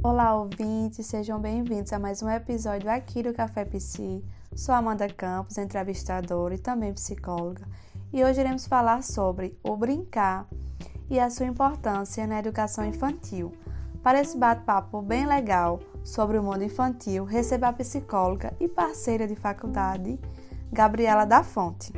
Olá, ouvintes, sejam bem-vindos a mais um episódio aqui do Café Psi. Sou Amanda Campos, entrevistadora e também psicóloga, e hoje iremos falar sobre o brincar e a sua importância na educação infantil. Para esse bate-papo bem legal sobre o mundo infantil, recebo a psicóloga e parceira de faculdade, Gabriela da Fonte.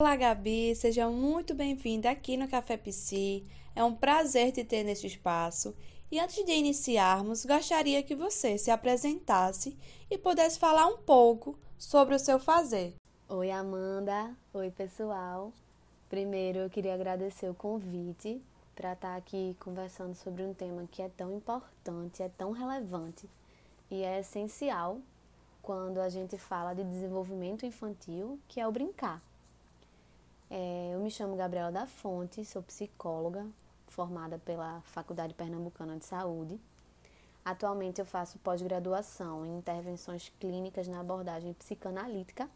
Olá, Gabi, seja muito bem-vinda aqui no Café Psi. É um prazer te ter neste espaço. E antes de iniciarmos, gostaria que você se apresentasse e pudesse falar um pouco sobre o seu fazer. Oi, Amanda. Oi, pessoal. Primeiro, eu queria agradecer o convite para estar aqui conversando sobre um tema que é tão importante, é tão relevante e é essencial quando a gente fala de desenvolvimento infantil, que é o brincar. É, eu me chamo Gabriela da Fonte, sou psicóloga, formada pela Faculdade Pernambucana de Saúde. Atualmente eu faço pós-graduação em intervenções clínicas na abordagem psicanalítica,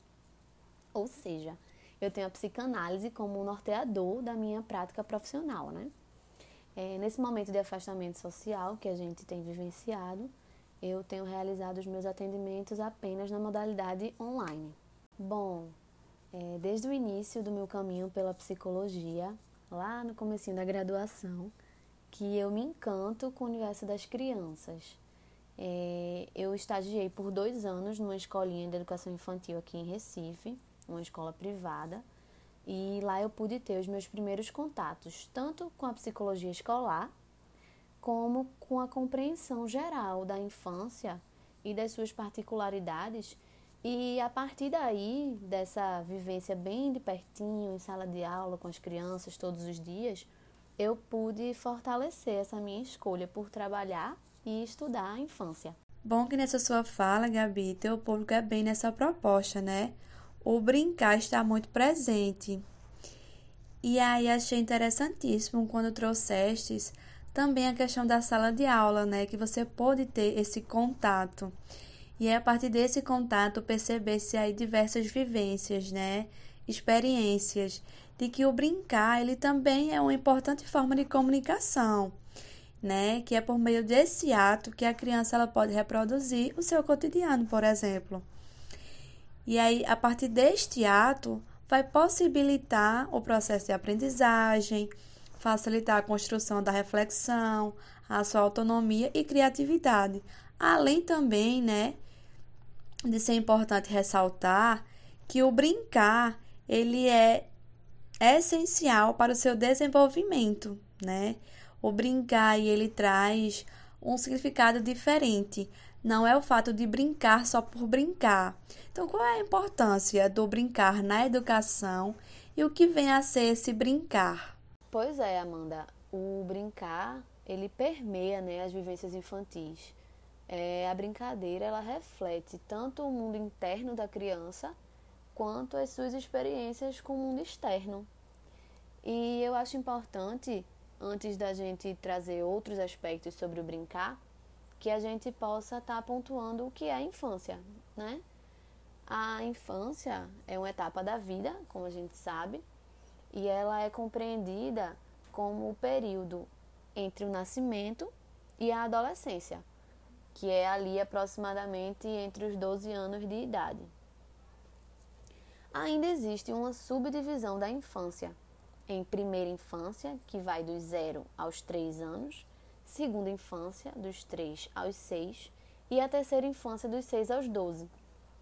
ou seja, eu tenho a psicanálise como norteador da minha prática profissional, né? É, nesse momento de afastamento social que a gente tem vivenciado, eu tenho realizado os meus atendimentos apenas na modalidade online. Bom, é, desde o início do meu caminho pela psicologia, lá no comecinho da graduação, que eu me encanto com o universo das crianças. É, eu estagiei por dois anos numa escolinha de educação infantil aqui em Recife, uma escola privada, e lá eu pude ter os meus primeiros contatos, tanto com a psicologia escolar, como com a compreensão geral da infância e das suas particularidades e a partir daí, dessa vivência bem de pertinho, em sala de aula com as crianças todos os dias, eu pude fortalecer essa minha escolha por trabalhar e estudar a infância. Bom que nessa sua fala, Gabi, teu público é bem nessa proposta, né? O brincar está muito presente. E aí achei interessantíssimo quando trouxestes também a questão da sala de aula, né? Que você pôde ter esse contato. E é a partir desse contato perceber-se aí diversas vivências, né? Experiências de que o brincar, ele também é uma importante forma de comunicação, né? Que é por meio desse ato que a criança ela pode reproduzir o seu cotidiano, por exemplo. E aí, a partir deste ato, vai possibilitar o processo de aprendizagem, facilitar a construção da reflexão, a sua autonomia e criatividade, além também, né, de ser importante ressaltar que o brincar ele é essencial para o seu desenvolvimento, né? O brincar ele traz um significado diferente. Não é o fato de brincar só por brincar. Então, qual é a importância do brincar na educação e o que vem a ser esse brincar? Pois é, Amanda. O brincar ele permeia, né, as vivências infantis é, a brincadeira ela reflete tanto o mundo interno da criança quanto as suas experiências com o mundo externo. E eu acho importante, antes da gente trazer outros aspectos sobre o brincar, que a gente possa estar tá pontuando o que é a infância, né? A infância é uma etapa da vida, como a gente sabe, e ela é compreendida como o período entre o nascimento e a adolescência que é ali aproximadamente entre os 12 anos de idade. Ainda existe uma subdivisão da infância em primeira infância, que vai dos 0 aos 3 anos, segunda infância, dos 3 aos 6, e a terceira infância, dos 6 aos 12.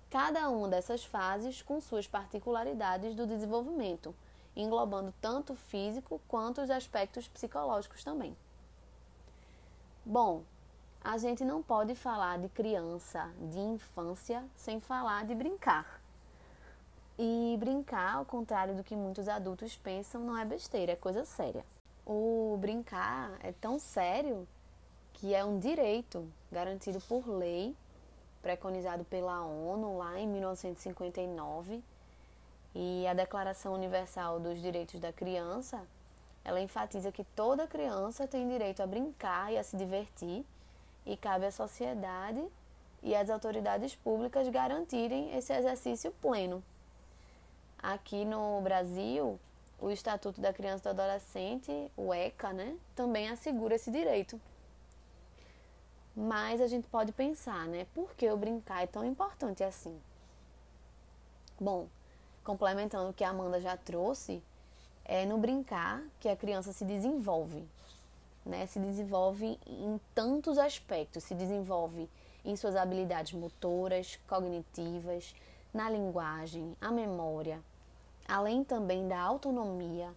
Cada uma dessas fases com suas particularidades do desenvolvimento, englobando tanto o físico quanto os aspectos psicológicos também. Bom, a gente não pode falar de criança, de infância, sem falar de brincar. E brincar, ao contrário do que muitos adultos pensam, não é besteira, é coisa séria. O brincar é tão sério que é um direito garantido por lei, preconizado pela ONU lá em 1959. E a Declaração Universal dos Direitos da Criança, ela enfatiza que toda criança tem direito a brincar e a se divertir e cabe à sociedade e às autoridades públicas garantirem esse exercício pleno. Aqui no Brasil, o Estatuto da Criança e do Adolescente, o ECA, né, também assegura esse direito. Mas a gente pode pensar, né, por que o brincar é tão importante assim? Bom, complementando o que a Amanda já trouxe, é no brincar que a criança se desenvolve, né? Se desenvolve em tantos aspectos, se desenvolve em suas habilidades motoras, cognitivas, na linguagem, a memória, além também da autonomia,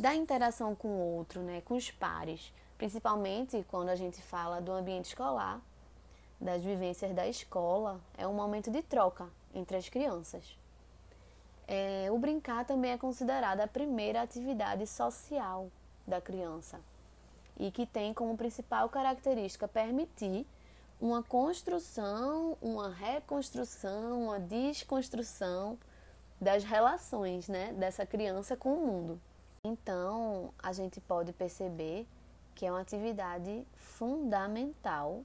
da interação com o outro, né, com os pares, principalmente quando a gente fala do ambiente escolar, das vivências da escola, é um momento de troca entre as crianças. É, o brincar também é considerada a primeira atividade social da criança e que tem como principal característica permitir uma construção, uma reconstrução, uma desconstrução das relações né, dessa criança com o mundo. Então, a gente pode perceber que é uma atividade fundamental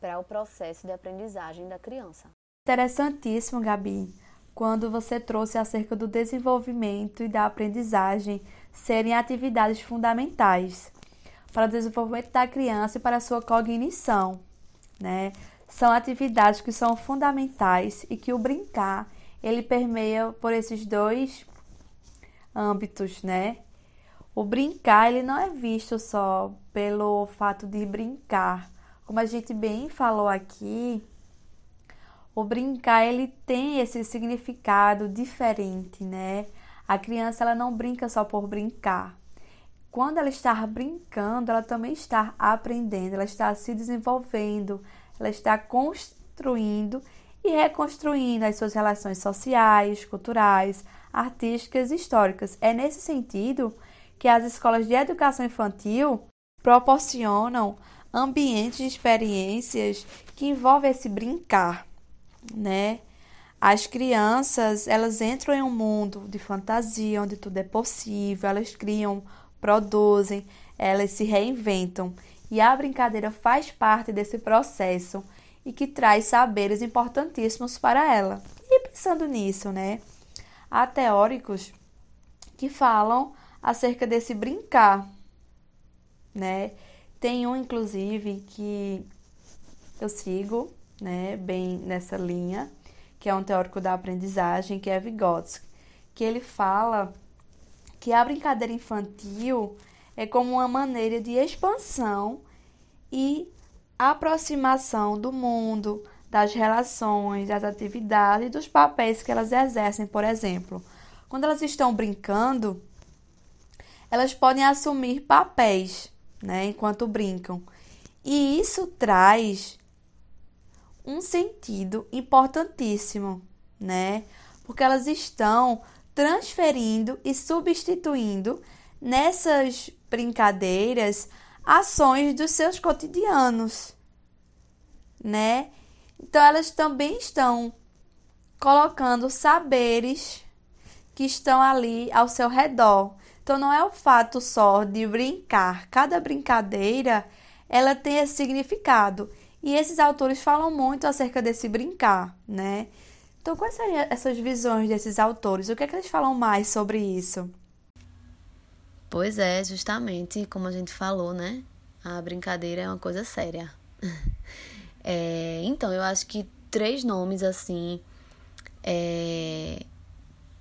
para o processo de aprendizagem da criança. Interessantíssimo, Gabi, quando você trouxe acerca do desenvolvimento e da aprendizagem serem atividades fundamentais para o desenvolvimento da criança e para a sua cognição, né? São atividades que são fundamentais e que o brincar ele permeia por esses dois âmbitos, né? O brincar ele não é visto só pelo fato de brincar, como a gente bem falou aqui, o brincar ele tem esse significado diferente, né? A criança ela não brinca só por brincar. Quando ela está brincando, ela também está aprendendo, ela está se desenvolvendo, ela está construindo e reconstruindo as suas relações sociais, culturais, artísticas e históricas. É nesse sentido que as escolas de educação infantil proporcionam ambientes de experiências que envolvem esse brincar né? As crianças, elas entram em um mundo de fantasia, onde tudo é possível, elas criam, produzem, elas se reinventam. E a brincadeira faz parte desse processo e que traz saberes importantíssimos para ela. E pensando nisso, né? Há teóricos que falam acerca desse brincar, né? Tem um, inclusive, que eu sigo, né, bem nessa linha, que é um teórico da aprendizagem, que é Vygotsky, que ele fala que a brincadeira infantil é como uma maneira de expansão e aproximação do mundo, das relações, das atividades e dos papéis que elas exercem, por exemplo. Quando elas estão brincando, elas podem assumir papéis, né, enquanto brincam. E isso traz um sentido importantíssimo, né? Porque elas estão transferindo e substituindo nessas brincadeiras ações dos seus cotidianos, né? Então elas também estão colocando saberes que estão ali ao seu redor. Então não é o fato só de brincar. Cada brincadeira ela tem esse significado. E esses autores falam muito acerca desse brincar, né? Então, quais são essas visões desses autores? O que é que eles falam mais sobre isso? Pois é, justamente como a gente falou, né? A brincadeira é uma coisa séria. é, então, eu acho que três nomes assim é,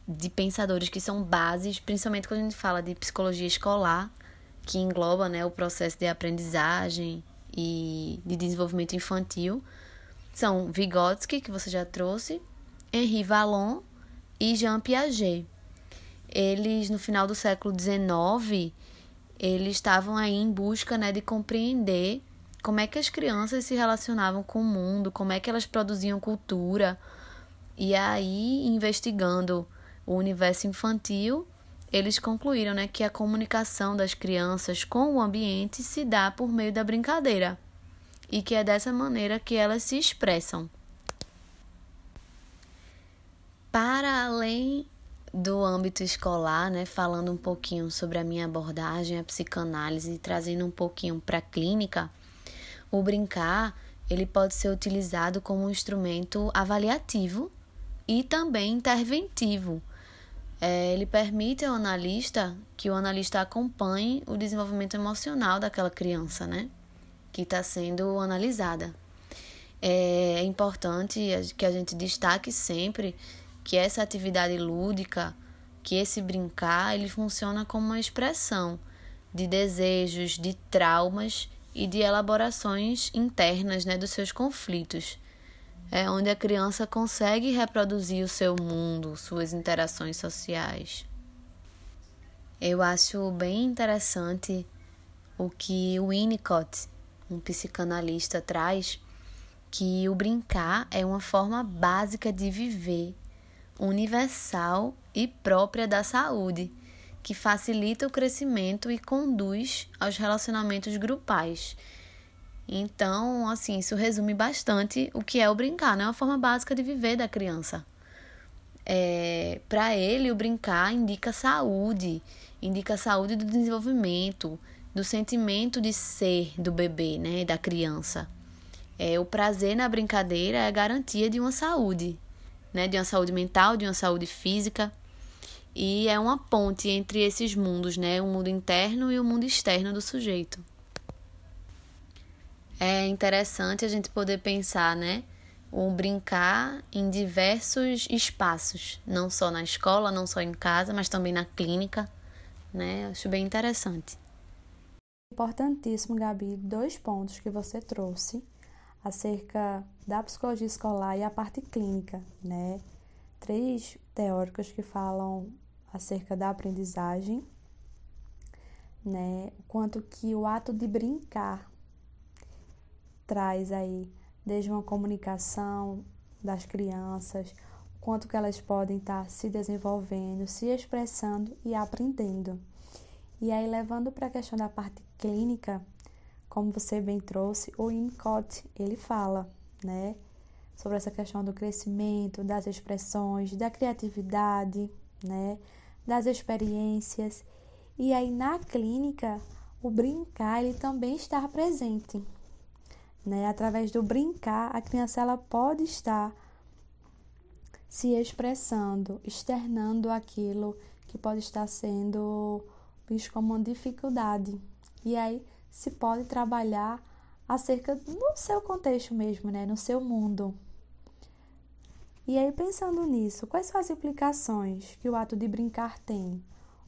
de pensadores que são bases, principalmente quando a gente fala de psicologia escolar, que engloba né, o processo de aprendizagem, e de desenvolvimento infantil são Vygotsky, que você já trouxe, Henri Vallon e Jean Piaget. Eles, no final do século XIX, eles estavam aí em busca né, de compreender como é que as crianças se relacionavam com o mundo, como é que elas produziam cultura. E aí, investigando o universo infantil, eles concluíram né, que a comunicação das crianças com o ambiente se dá por meio da brincadeira e que é dessa maneira que elas se expressam. Para além do âmbito escolar, né, falando um pouquinho sobre a minha abordagem, a psicanálise e trazendo um pouquinho para a clínica, o brincar ele pode ser utilizado como um instrumento avaliativo e também interventivo É, ele permite ao analista que o analista acompanhe o desenvolvimento emocional daquela criança, né? Que está sendo analisada. É importante que a gente destaque sempre que essa atividade lúdica, que esse brincar, ele funciona como uma expressão de desejos, de traumas e de elaborações internas né, dos seus conflitos. É onde a criança consegue reproduzir o seu mundo, suas interações sociais. Eu acho bem interessante o que o Winnicott, um psicanalista, traz, que o brincar é uma forma básica de viver, universal e própria da saúde que facilita o crescimento e conduz aos relacionamentos grupais. Então, assim, isso resume bastante o que é o brincar, né? É uma forma básica de viver da criança. É, Para ele, o brincar indica saúde, indica saúde do desenvolvimento, do sentimento de ser do bebê, né? Da criança. É, o prazer na brincadeira é a garantia de uma saúde, né? De uma saúde mental, de uma saúde física e é uma ponte entre esses mundos, né? O mundo interno e o mundo externo do sujeito. É interessante a gente poder pensar, né? O brincar em diversos espaços, não só na escola, não só em casa, mas também na clínica, né? Acho bem interessante. Importantíssimo, Gabi, dois pontos que você trouxe acerca da psicologia escolar e a parte clínica, né? Três teóricos que falam acerca da aprendizagem, né? Quanto que o ato de brincar traz aí desde uma comunicação das crianças, quanto que elas podem estar se desenvolvendo, se expressando e aprendendo. E aí levando para a questão da parte clínica, como você bem trouxe, o Winnicott, ele fala, né, sobre essa questão do crescimento, das expressões, da criatividade, né, das experiências. E aí na clínica, o brincar ele também está presente. Né? Através do brincar, a criança ela pode estar se expressando, externando aquilo que pode estar sendo visto como uma dificuldade. E aí se pode trabalhar acerca do seu contexto mesmo, né? no seu mundo. E aí, pensando nisso, quais são as implicações que o ato de brincar tem?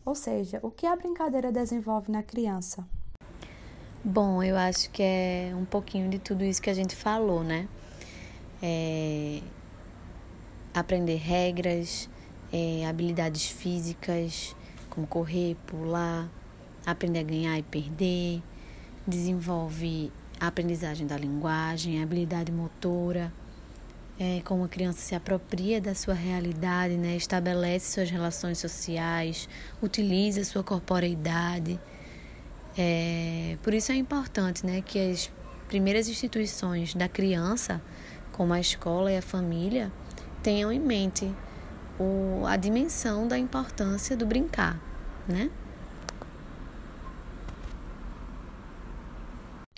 Ou seja, o que a brincadeira desenvolve na criança? Bom, eu acho que é um pouquinho de tudo isso que a gente falou, né? É... Aprender regras, é... habilidades físicas, como correr, pular, aprender a ganhar e perder, desenvolve a aprendizagem da linguagem, a habilidade motora é, como a criança se apropria da sua realidade, né? estabelece suas relações sociais, utiliza sua corporeidade. É, por isso é importante né, que as primeiras instituições da criança, como a escola e a família, tenham em mente o, a dimensão da importância do brincar, né?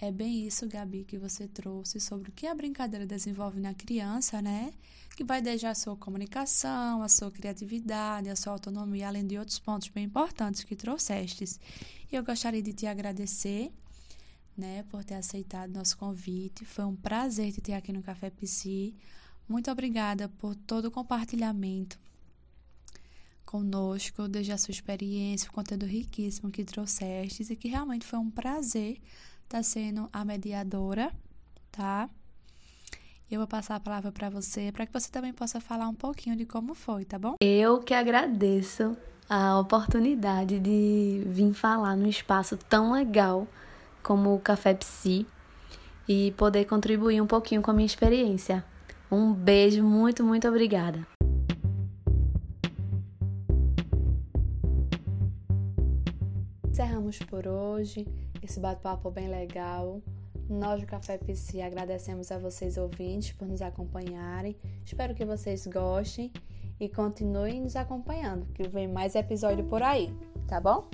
É bem isso, Gabi, que você trouxe sobre o que a brincadeira desenvolve na criança, né? Que vai desde a sua comunicação, a sua criatividade, a sua autonomia, além de outros pontos bem importantes que trouxestes. E eu gostaria de te agradecer, né, por ter aceitado nosso convite. Foi um prazer te ter aqui no Café Psi. Muito obrigada por todo o compartilhamento conosco, desde a sua experiência, o conteúdo riquíssimo que trouxestes e que realmente foi um prazer está sendo a mediadora, tá? Eu vou passar a palavra para você, para que você também possa falar um pouquinho de como foi, tá bom? Eu que agradeço a oportunidade de vir falar num espaço tão legal como o Café Psi e poder contribuir um pouquinho com a minha experiência. Um beijo, muito, muito obrigada. Encerramos por hoje esse bate-papo bem legal. Nós do Café PC agradecemos a vocês ouvintes por nos acompanharem. Espero que vocês gostem e continuem nos acompanhando, que vem mais episódio por aí, tá bom?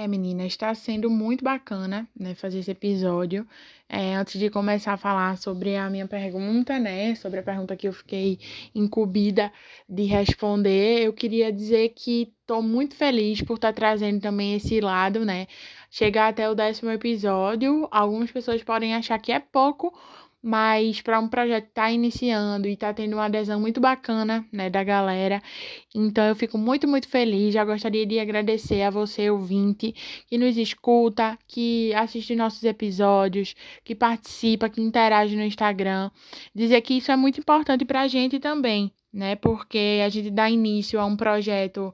É, menina, está sendo muito bacana, né, fazer esse episódio. É, antes de começar a falar sobre a minha pergunta, né, sobre a pergunta que eu fiquei incumbida de responder, eu queria dizer que estou muito feliz por estar tá trazendo também esse lado, né, chegar até o décimo episódio. Algumas pessoas podem achar que é pouco, mas para um projeto estar tá iniciando e tá tendo uma adesão muito bacana, né, da galera. Então eu fico muito, muito feliz. Já gostaria de agradecer a você, ouvinte, que nos escuta, que assiste nossos episódios, que participa, que interage no Instagram. Dizer que isso é muito importante para a gente também, né? Porque a gente dá início a um projeto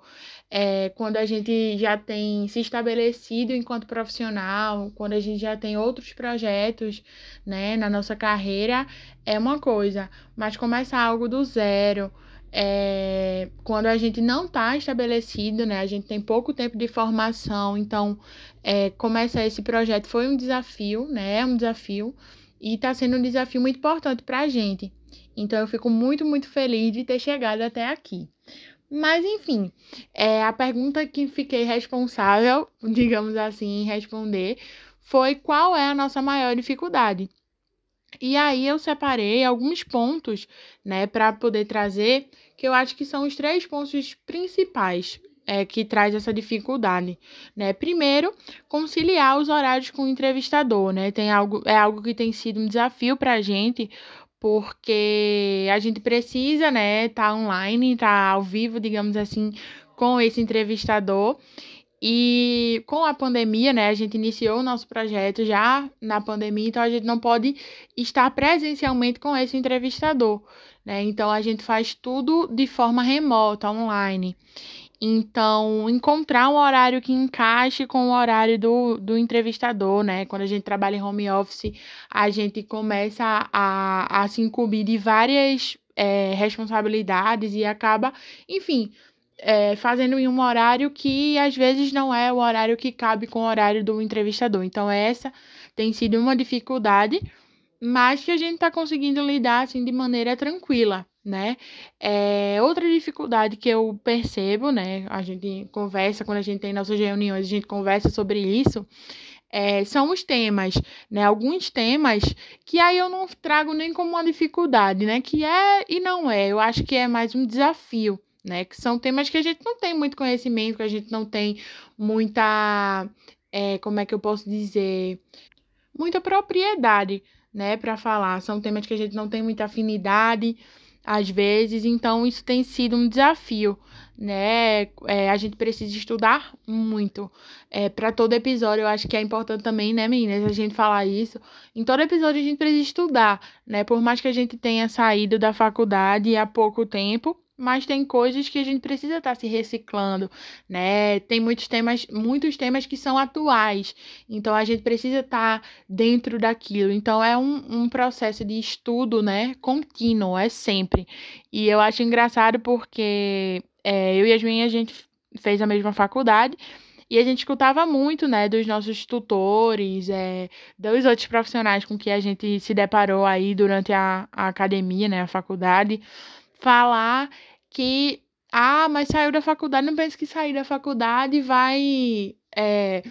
é, quando a gente já tem se estabelecido enquanto profissional, quando a gente já tem outros projetos, né, na nossa carreira, é uma coisa, mas começar algo do zero, é, quando a gente não está estabelecido, né, a gente tem pouco tempo de formação, então é, começar esse projeto foi um desafio, né, é um desafio, e está sendo um desafio muito importante para a gente. Então eu fico muito, muito feliz de ter chegado até aqui. Mas, enfim, é, a pergunta que fiquei responsável, digamos assim, em responder foi qual é a nossa maior dificuldade. E aí eu separei alguns pontos, né, para poder trazer, que eu acho que são os três pontos principais é, que traz essa dificuldade, né? Primeiro, conciliar os horários com o entrevistador, né? Tem algo, é algo que tem sido um desafio para a gente, porque a gente precisa, né, estar tá online, estar tá ao vivo, digamos assim, com esse entrevistador. E com a pandemia, né, a gente iniciou o nosso projeto já na pandemia, então a gente não pode estar presencialmente com esse entrevistador, né? Então a gente faz tudo de forma remota, online. Então, encontrar um horário que encaixe com o horário do, do entrevistador, né? Quando a gente trabalha em home office, a gente começa a, a se incumbir de várias é, responsabilidades e acaba, enfim, é, fazendo em um horário que às vezes não é o horário que cabe com o horário do entrevistador. Então, essa tem sido uma dificuldade, mas que a gente está conseguindo lidar assim de maneira tranquila né? É, outra dificuldade que eu percebo, né? A gente conversa, quando a gente tem nossas reuniões, a gente conversa sobre isso. É, são os temas, né? Alguns temas que aí eu não trago nem como uma dificuldade, né? Que é e não é. Eu acho que é mais um desafio, né? Que são temas que a gente não tem muito conhecimento, que a gente não tem muita, é, como é que eu posso dizer, muita propriedade, né? Para falar. São temas que a gente não tem muita afinidade às vezes, então isso tem sido um desafio, né? É, a gente precisa estudar muito. É, para todo episódio, eu acho que é importante também, né, meninas, a gente falar isso. Em todo episódio, a gente precisa estudar, né? Por mais que a gente tenha saído da faculdade há pouco tempo, mas tem coisas que a gente precisa estar tá se reciclando, né? Tem muitos temas, muitos temas que são atuais, então a gente precisa estar tá dentro daquilo. Então é um, um processo de estudo, né? Contínuo, é sempre. E eu acho engraçado porque é, eu e as minhas, a gente fez a mesma faculdade. E a gente escutava muito, né, dos nossos tutores, é, dos outros profissionais com que a gente se deparou aí durante a, a academia, né, a faculdade, falar que, ah, mas saiu da faculdade, não pense que sair da faculdade vai é,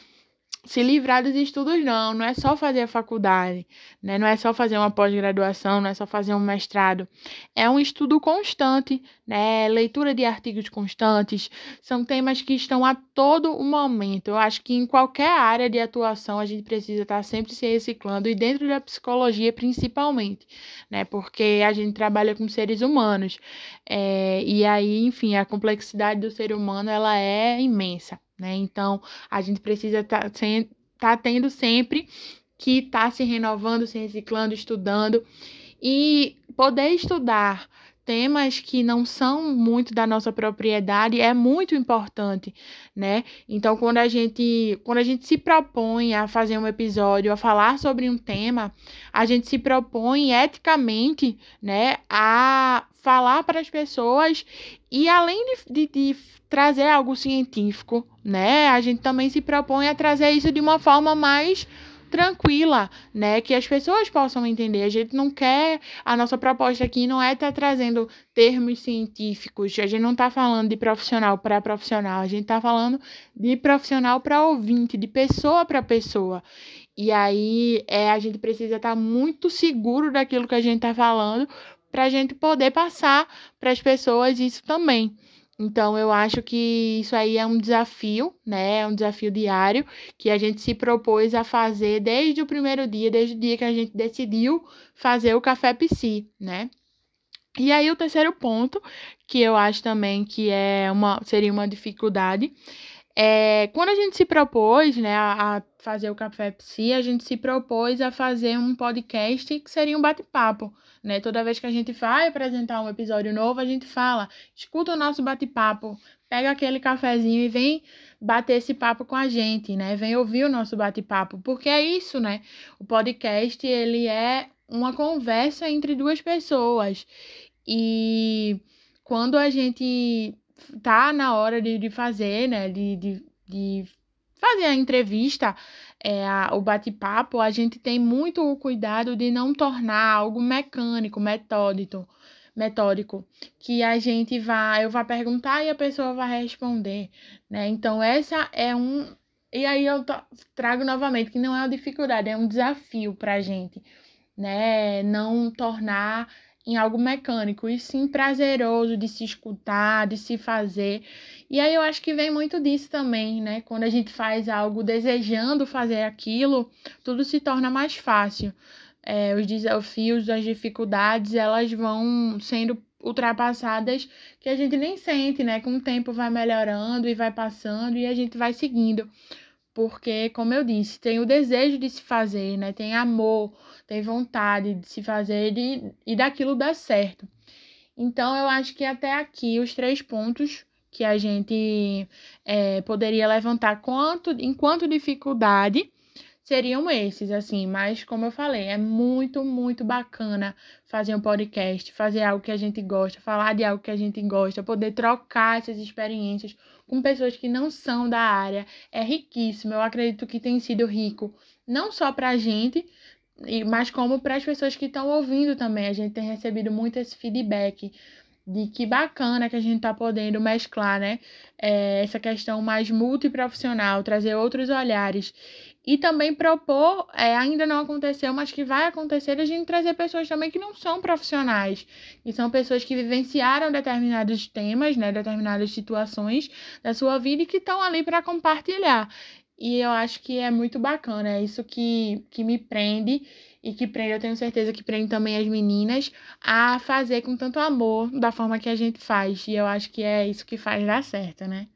se livrar dos estudos, não. Não é só fazer a faculdade, né? Não é só fazer uma pós-graduação, não é só fazer um mestrado. É um estudo constante, né? Leitura de artigos constantes. São temas que estão a todo o momento. Eu acho que em qualquer área de atuação a gente precisa estar sempre se reciclando e dentro da psicologia principalmente, né? Porque a gente trabalha com seres humanos. É, e aí, enfim, a complexidade do ser humano ela é imensa né? Então, a gente precisa estar tá, tá tendo sempre que estar tá se renovando, se reciclando, estudando e poder estudar temas que não são muito da nossa propriedade é muito importante, né? Então, quando a gente, quando a gente se propõe a fazer um episódio, a falar sobre um tema, a gente se propõe eticamente, né, a falar para as pessoas e além de, de, de trazer algo científico, né, a gente também se propõe a trazer isso de uma forma mais tranquila, né? Que as pessoas possam entender. A gente não quer, a nossa proposta aqui não é estar tá trazendo termos científicos, a gente não está falando de profissional para profissional, a gente está falando de profissional para ouvinte, de pessoa para pessoa. E aí é, a gente precisa estar tá muito seguro daquilo que a gente está falando para a gente poder passar para as pessoas isso também. Então, eu acho que isso aí é um desafio, né? É um desafio diário que a gente se propôs a fazer desde o primeiro dia, desde o dia que a gente decidiu fazer o Café Psi, né? E aí, o terceiro ponto, que eu acho também que é uma, seria uma dificuldade, é quando a gente se propôs, né, a, a fazer o Café Psi, a gente se propôs a fazer um podcast que seria um bate-papo né? Toda vez que a gente vai apresentar um episódio novo, a gente fala, escuta o nosso bate-papo, pega aquele cafezinho e vem bater esse papo com a gente, né? Vem ouvir o nosso bate-papo, porque é isso, né? O podcast, ele é uma conversa entre duas pessoas. E quando a gente tá na hora de, de fazer, né, de, de, de fazer a entrevista, é, a, o bate-papo, a gente tem muito o cuidado de não tornar algo mecânico, metódico, metódico, que a gente vai, eu vou perguntar e a pessoa vai responder, né? Então essa é um e aí eu trago novamente que não é uma dificuldade, é um desafio para a gente, né? Não tornar em algo mecânico, e sim prazeroso de se escutar, de se fazer. E aí eu acho que vem muito disso também, né? Quando a gente faz algo desejando fazer aquilo, tudo se torna mais fácil. É, os desafios, as dificuldades, elas vão sendo ultrapassadas que a gente nem sente, né? Com o tempo vai melhorando e vai passando e a gente vai seguindo. Porque, como eu disse, tem o desejo de se fazer, né? Tem amor tem vontade de se fazer e, e daquilo dar certo. Então, eu acho que até aqui os três pontos que a gente é, poderia levantar quanto, enquanto dificuldade seriam esses, assim, mas como eu falei, é muito, muito bacana fazer um podcast, fazer algo que a gente gosta, falar de algo que a gente gosta, poder trocar essas experiências com pessoas que não são da área, é riquíssimo. Eu acredito que tem sido rico, não só pra gente, e, mas como para as pessoas que estão ouvindo também, a gente tem recebido muito esse feedback de que bacana que a gente está podendo mesclar, né? É, essa questão mais multiprofissional, trazer outros olhares. E também propor, é, ainda não aconteceu, mas que vai acontecer, a gente trazer pessoas também que não são profissionais, que são pessoas que vivenciaram determinados temas, né, determinadas situações da sua vida e que estão ali para compartilhar. E eu acho que é muito bacana, é isso que, que me prende e que prende, eu tenho certeza que prende também as meninas a fazer com tanto amor da forma que a gente faz. E eu acho que é isso que faz dar certo, né?